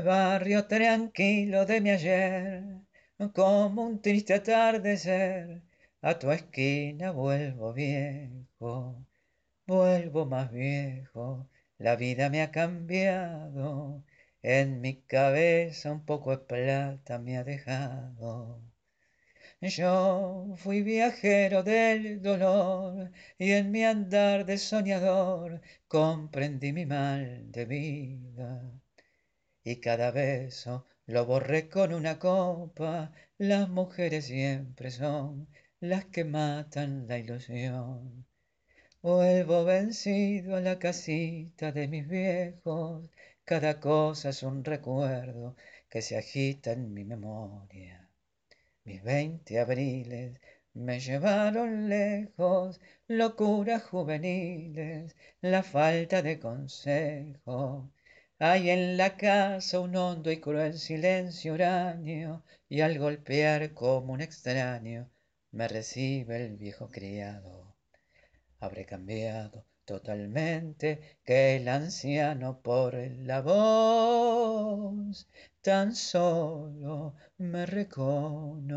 barrio tranquilo de mi ayer, como un triste atardecer, a tu esquina vuelvo viejo, vuelvo más viejo, la vida me ha cambiado, en mi cabeza un poco de plata me ha dejado. Yo fui viajero del dolor y en mi andar de soñador comprendí mi mal de vida. Y cada beso lo borré con una copa, las mujeres siempre son las que matan la ilusión. Vuelvo vencido a la casita de mis viejos, cada cosa es un recuerdo que se agita en mi memoria. Mis veinte abriles me llevaron lejos, locuras juveniles, la falta de consejo. Hay en la casa un hondo y cruel silencio huraño, y al golpear como un extraño me recibe el viejo criado. Habré cambiado totalmente que el anciano por la voz tan solo me reconoció.